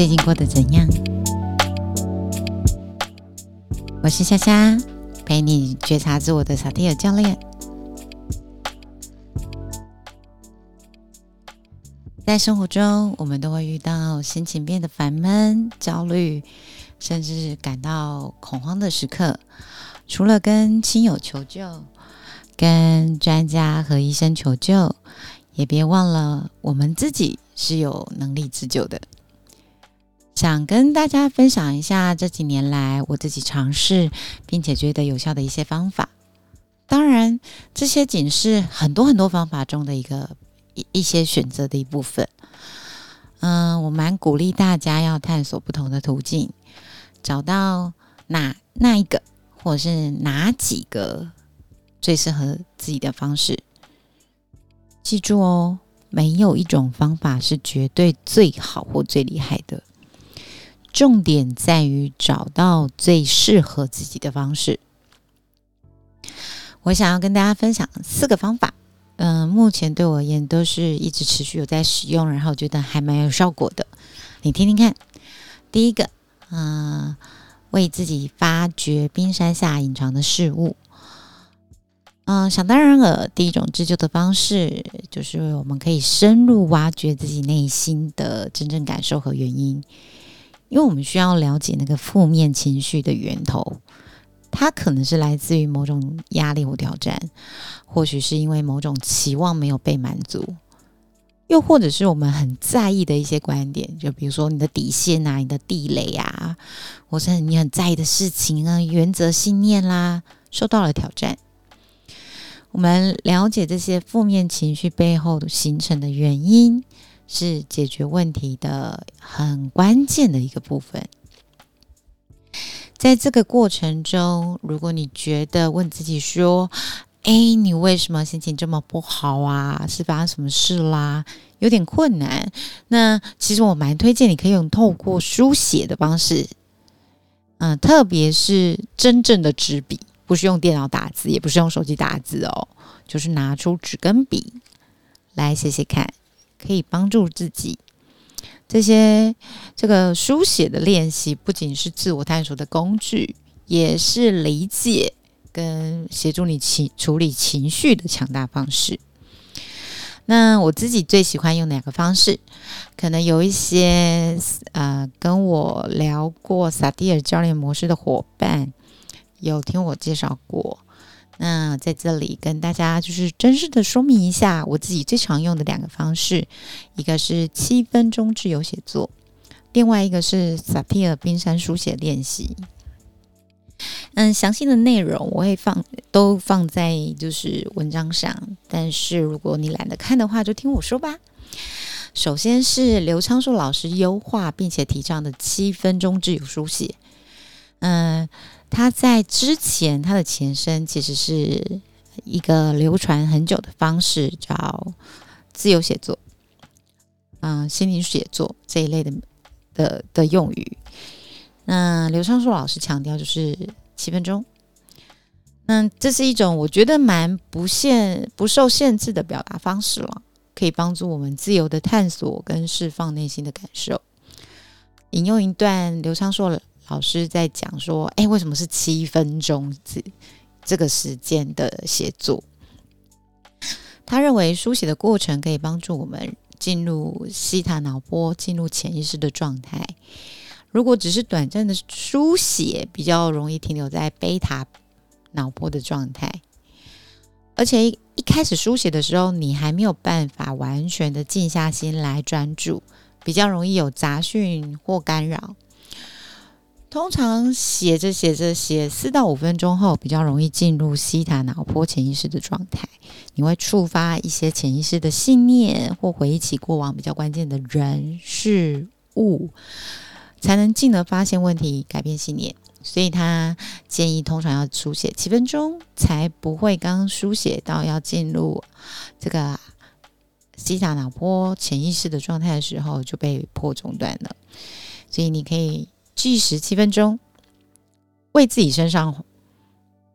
最近过得怎样？我是夏夏，陪你觉察自我的萨提尔教练。在生活中，我们都会遇到心情变得烦闷、焦虑，甚至感到恐慌的时刻。除了跟亲友求救，跟专家和医生求救，也别忘了我们自己是有能力自救的。想跟大家分享一下这几年来我自己尝试并且觉得有效的一些方法。当然，这些仅是很多很多方法中的一个一一些选择的一部分。嗯，我蛮鼓励大家要探索不同的途径，找到哪那一个或是哪几个最适合自己的方式。记住哦，没有一种方法是绝对最好或最厉害的。重点在于找到最适合自己的方式。我想要跟大家分享四个方法，嗯，目前对我而言都是一直持续有在使用，然后觉得还蛮有效果的。你听听看。第一个，嗯，为自己发掘冰山下隐藏的事物。嗯，想当然了，第一种自救的方式就是我们可以深入挖掘自己内心的真正感受和原因。因为我们需要了解那个负面情绪的源头，它可能是来自于某种压力或挑战，或许是因为某种期望没有被满足，又或者是我们很在意的一些观点，就比如说你的底线啊、你的地雷啊，或是你很在意的事情啊、原则、信念啦，受到了挑战。我们了解这些负面情绪背后形成的原因。是解决问题的很关键的一个部分。在这个过程中，如果你觉得问自己说：“哎，你为什么心情这么不好啊？是发生什么事啦？”有点困难。那其实我蛮推荐你可以用透过书写的方式，嗯，特别是真正的纸笔，不是用电脑打字，也不是用手机打字哦，就是拿出纸跟笔来写写看。可以帮助自己，这些这个书写的练习不仅是自我探索的工具，也是理解跟协助你情处理情绪的强大方式。那我自己最喜欢用哪个方式？可能有一些呃跟我聊过萨蒂尔教练模式的伙伴有听我介绍过。那在这里跟大家就是真实的说明一下我自己最常用的两个方式，一个是七分钟自由写作，另外一个是萨提尔冰山书写练习。嗯，详细的内容我会放都放在就是文章上，但是如果你懒得看的话，就听我说吧。首先是刘昌硕老师优化并且提倡的七分钟自由书写，嗯。他在之前，他的前身其实是一个流传很久的方式，叫自由写作，嗯，心灵写作这一类的的的用语。那刘昌硕老师强调就是七分钟，那这是一种我觉得蛮不限、不受限制的表达方式了，可以帮助我们自由的探索跟释放内心的感受。引用一段刘昌硕。老师在讲说：“哎，为什么是七分钟这这个时间的写作？他认为书写的过程可以帮助我们进入西塔脑波，进入潜意识的状态。如果只是短暂的书写，比较容易停留在贝塔脑波的状态。而且一一开始书写的时候，你还没有办法完全的静下心来专注，比较容易有杂讯或干扰。”通常写着写着写四到五分钟后，比较容易进入西塔脑波潜意识的状态。你会触发一些潜意识的信念，或回忆起过往比较关键的人事物，才能进而发现问题，改变信念。所以他建议通常要书写七分钟，才不会刚书写到要进入这个西塔脑波潜意识的状态的时候就被迫中断了。所以你可以。计时七分钟，为自己身上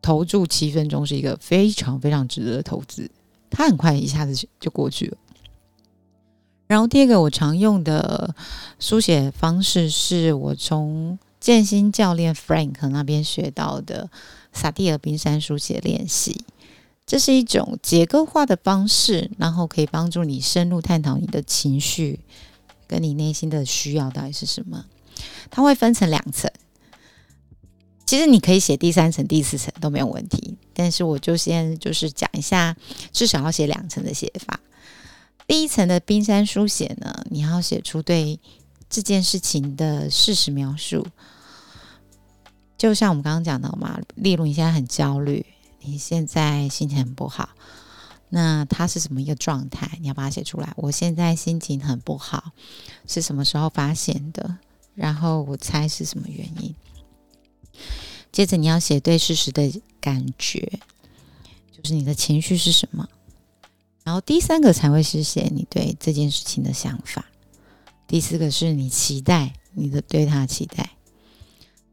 投注七分钟是一个非常非常值得的投资。它很快一下子就过去了。然后第二个我常用的书写方式是我从建新教练 Frank 那边学到的萨蒂尔冰山书写练习。这是一种结构化的方式，然后可以帮助你深入探讨你的情绪跟你内心的需要到底是什么。它会分成两层，其实你可以写第三层、第四层都没有问题，但是我就先就是讲一下，至少要写两层的写法。第一层的冰山书写呢，你要写出对这件事情的事实描述，就像我们刚刚讲的嘛，例如你现在很焦虑。你现在心情很不好，那他是什么一个状态？你要把它写出来。我现在心情很不好，是什么时候发现的？然后我猜是什么原因？接着你要写对事实的感觉，就是你的情绪是什么？然后第三个才会是写你对这件事情的想法。第四个是你期待你的对他的期待。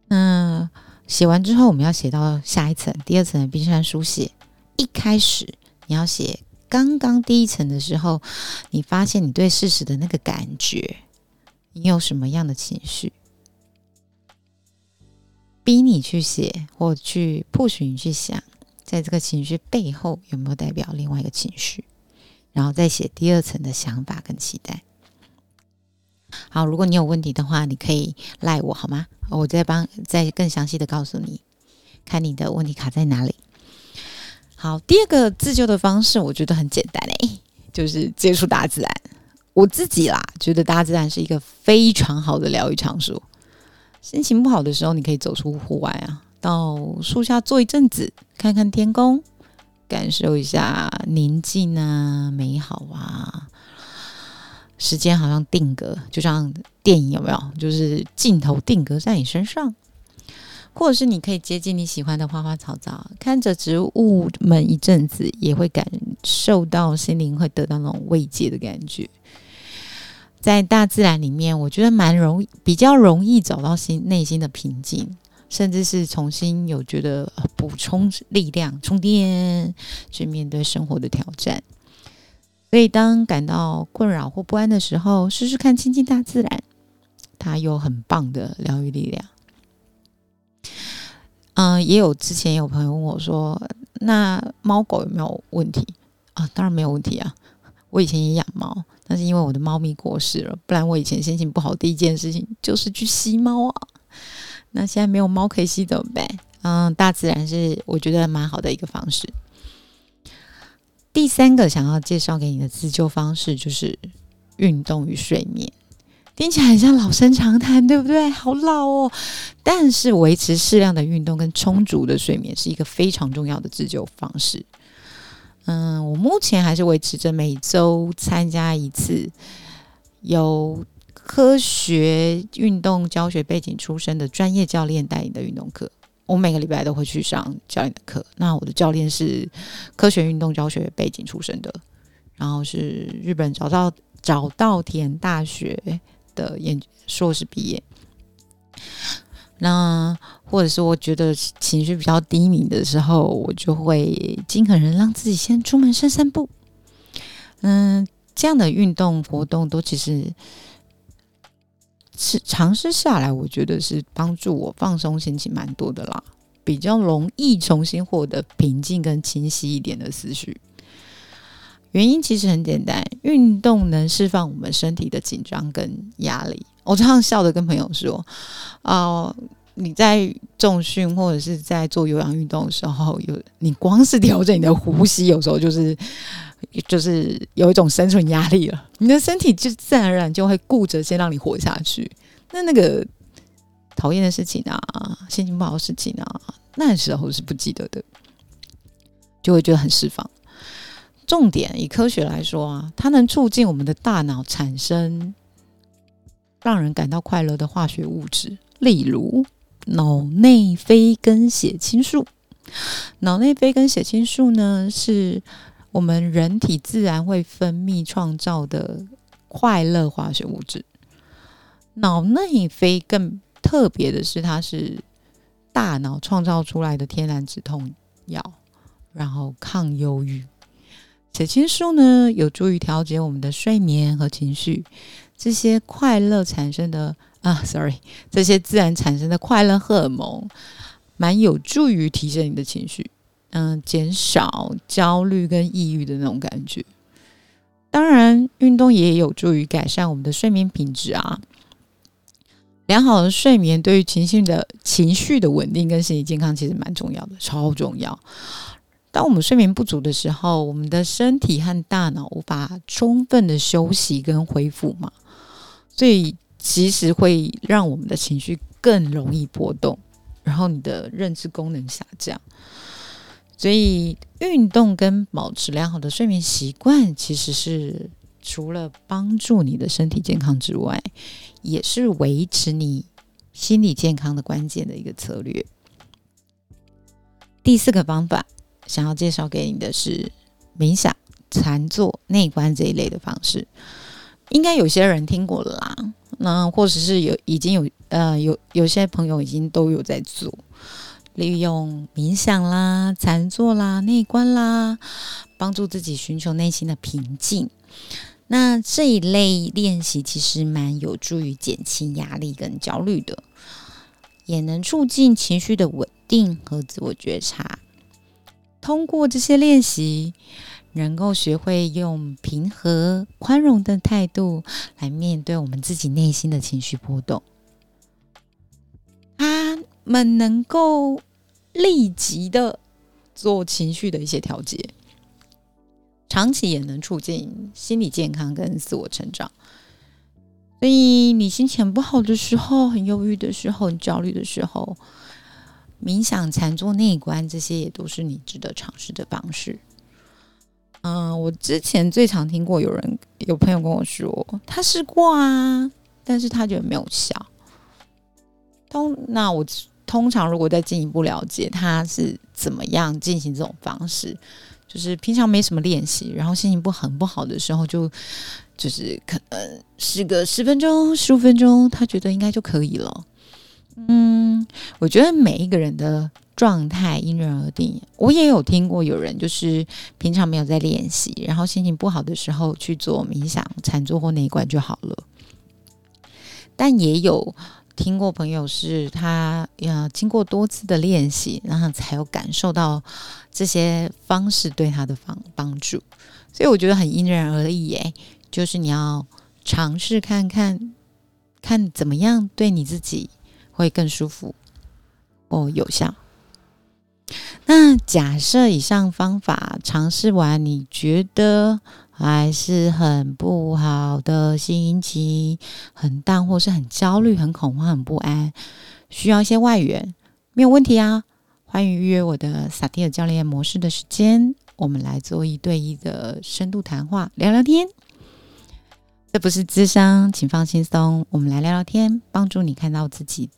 那。写完之后，我们要写到下一层，第二层的冰山书写。一开始你要写刚刚第一层的时候，你发现你对事实的那个感觉，你有什么样的情绪，逼你去写或去迫使你去想，在这个情绪背后有没有代表另外一个情绪，然后再写第二层的想法跟期待。好，如果你有问题的话，你可以赖我好吗？我再帮再更详细的告诉你，看你的问题卡在哪里。好，第二个自救的方式，我觉得很简单诶，就是接触大自然。我自己啦，觉得大自然是一个非常好的疗愈场所。心情不好的时候，你可以走出户外啊，到树下坐一阵子，看看天空，感受一下宁静啊，美好啊。时间好像定格，就像电影有没有？就是镜头定格在你身上，或者是你可以接近你喜欢的花花草草，看着植物们一阵子，也会感受到心灵会得到那种慰藉的感觉。在大自然里面，我觉得蛮容易，比较容易找到心内心的平静，甚至是重新有觉得补充力量、充电，去面对生活的挑战。所以，当感到困扰或不安的时候，试试看亲近大自然，它有很棒的疗愈力量。嗯，也有之前有朋友问我说：“那猫狗有没有问题啊？”当然没有问题啊！我以前也养猫，那是因为我的猫咪过世了，不然我以前心情不好第一件事情就是去吸猫啊。那现在没有猫可以吸怎么办？嗯，大自然是我觉得蛮好的一个方式。第三个想要介绍给你的自救方式就是运动与睡眠，听起来很像老生常谈，对不对？好老哦。但是维持适量的运动跟充足的睡眠是一个非常重要的自救方式。嗯，我目前还是维持着每周参加一次由科学运动教学背景出身的专业教练带领的运动课。我每个礼拜都会去上教练的课。那我的教练是科学运动教学背景出身的，然后是日本早稻早稻田大学的研硕士毕业。那或者是我觉得情绪比较低迷的时候，我就会尽可能让自己先出门散散步。嗯，这样的运动活动都其实。是尝试下来，我觉得是帮助我放松心情蛮多的啦，比较容易重新获得平静跟清晰一点的思绪。原因其实很简单，运动能释放我们身体的紧张跟压力。我常常笑着跟朋友说：“啊，你在重训或者是在做有氧运动的时候，有你光是调整你的呼吸，有时候就是。”就是有一种生存压力了，你的身体就自然而然就会顾着先让你活下去。那那个讨厌的事情啊，心情不好的事情啊，那时候是不记得的，就会觉得很释放。重点以科学来说啊，它能促进我们的大脑产生让人感到快乐的化学物质，例如脑内啡跟血清素。脑内啡跟血清素呢是。我们人体自然会分泌创造的快乐化学物质，脑内啡更特别的是，它是大脑创造出来的天然止痛药，然后抗忧郁。血清素呢，有助于调节我们的睡眠和情绪。这些快乐产生的啊，sorry，这些自然产生的快乐荷尔蒙，蛮有助于提升你的情绪，嗯，减少焦虑跟抑郁的那种感觉。当然，运动也有助于改善我们的睡眠品质啊。良好的睡眠对于情绪的情绪的稳定跟心理健康其实蛮重要的，超重要。当我们睡眠不足的时候，我们的身体和大脑无法充分的休息跟恢复嘛，所以其实会让我们的情绪更容易波动，然后你的认知功能下降。所以运动跟保持良好的睡眠习惯，其实是除了帮助你的身体健康之外，也是维持你心理健康的关键的一个策略。第四个方法，想要介绍给你的是冥想、禅坐、内观这一类的方式，应该有些人听过啦。那或者是有已经有呃有有些朋友已经都有在做。利用冥想啦、禅坐啦、内观啦，帮助自己寻求内心的平静。那这一类练习其实蛮有助于减轻压力跟焦虑的，也能促进情绪的稳定和自我觉察。通过这些练习，能够学会用平和、宽容的态度来面对我们自己内心的情绪波动。他们能够立即的做情绪的一些调节，长期也能促进心理健康跟自我成长。所以，你心情不好的时候、很忧郁的时候、很焦虑的时候，冥想、禅坐、内观，这些也都是你值得尝试的方式。嗯，我之前最常听过有人有朋友跟我说，他试过啊，但是他觉得没有效。通那我。通常，如果再进一步了解他是怎么样进行这种方式，就是平常没什么练习，然后心情不很不好的时候，就就是可能试个十分钟、十五分钟，他觉得应该就可以了。嗯，我觉得每一个人的状态因人而定。我也有听过有人就是平常没有在练习，然后心情不好的时候去做冥想、禅坐或内观就好了。但也有。听过朋友是他要经过多次的练习，然后才有感受到这些方式对他的帮帮助，所以我觉得很因人而异耶，就是你要尝试看看，看怎么样对你自己会更舒服哦有效。那假设以上方法尝试完，你觉得？还是很不好的心情，很淡，或是很焦虑、很恐慌、很不安，需要一些外援，没有问题啊！欢迎预约我的萨提尔教练模式的时间，我们来做一对一的深度谈话，聊聊天。这不是智商，请放轻松，我们来聊聊天，帮助你看到自己。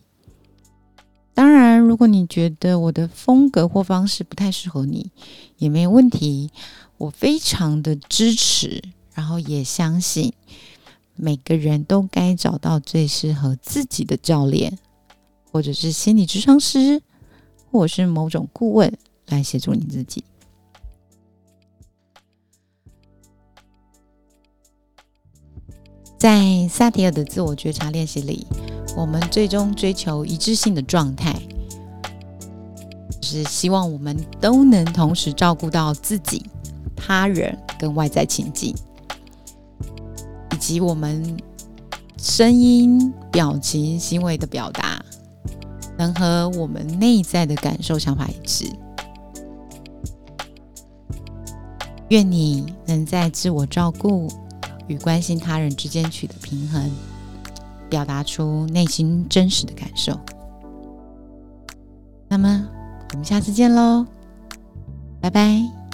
如果你觉得我的风格或方式不太适合你，也没有问题。我非常的支持，然后也相信每个人都该找到最适合自己的教练，或者是心理智商师，或者是某种顾问来协助你自己。在萨提尔的自我觉察练习里，我们最终追求一致性的状态，是希望我们都能同时照顾到自己。他人跟外在情境，以及我们声音、表情、行为的表达，能和我们内在的感受、想法一致。愿你能在自我照顾与关心他人之间取得平衡，表达出内心真实的感受。那么，我们下次见喽，拜拜。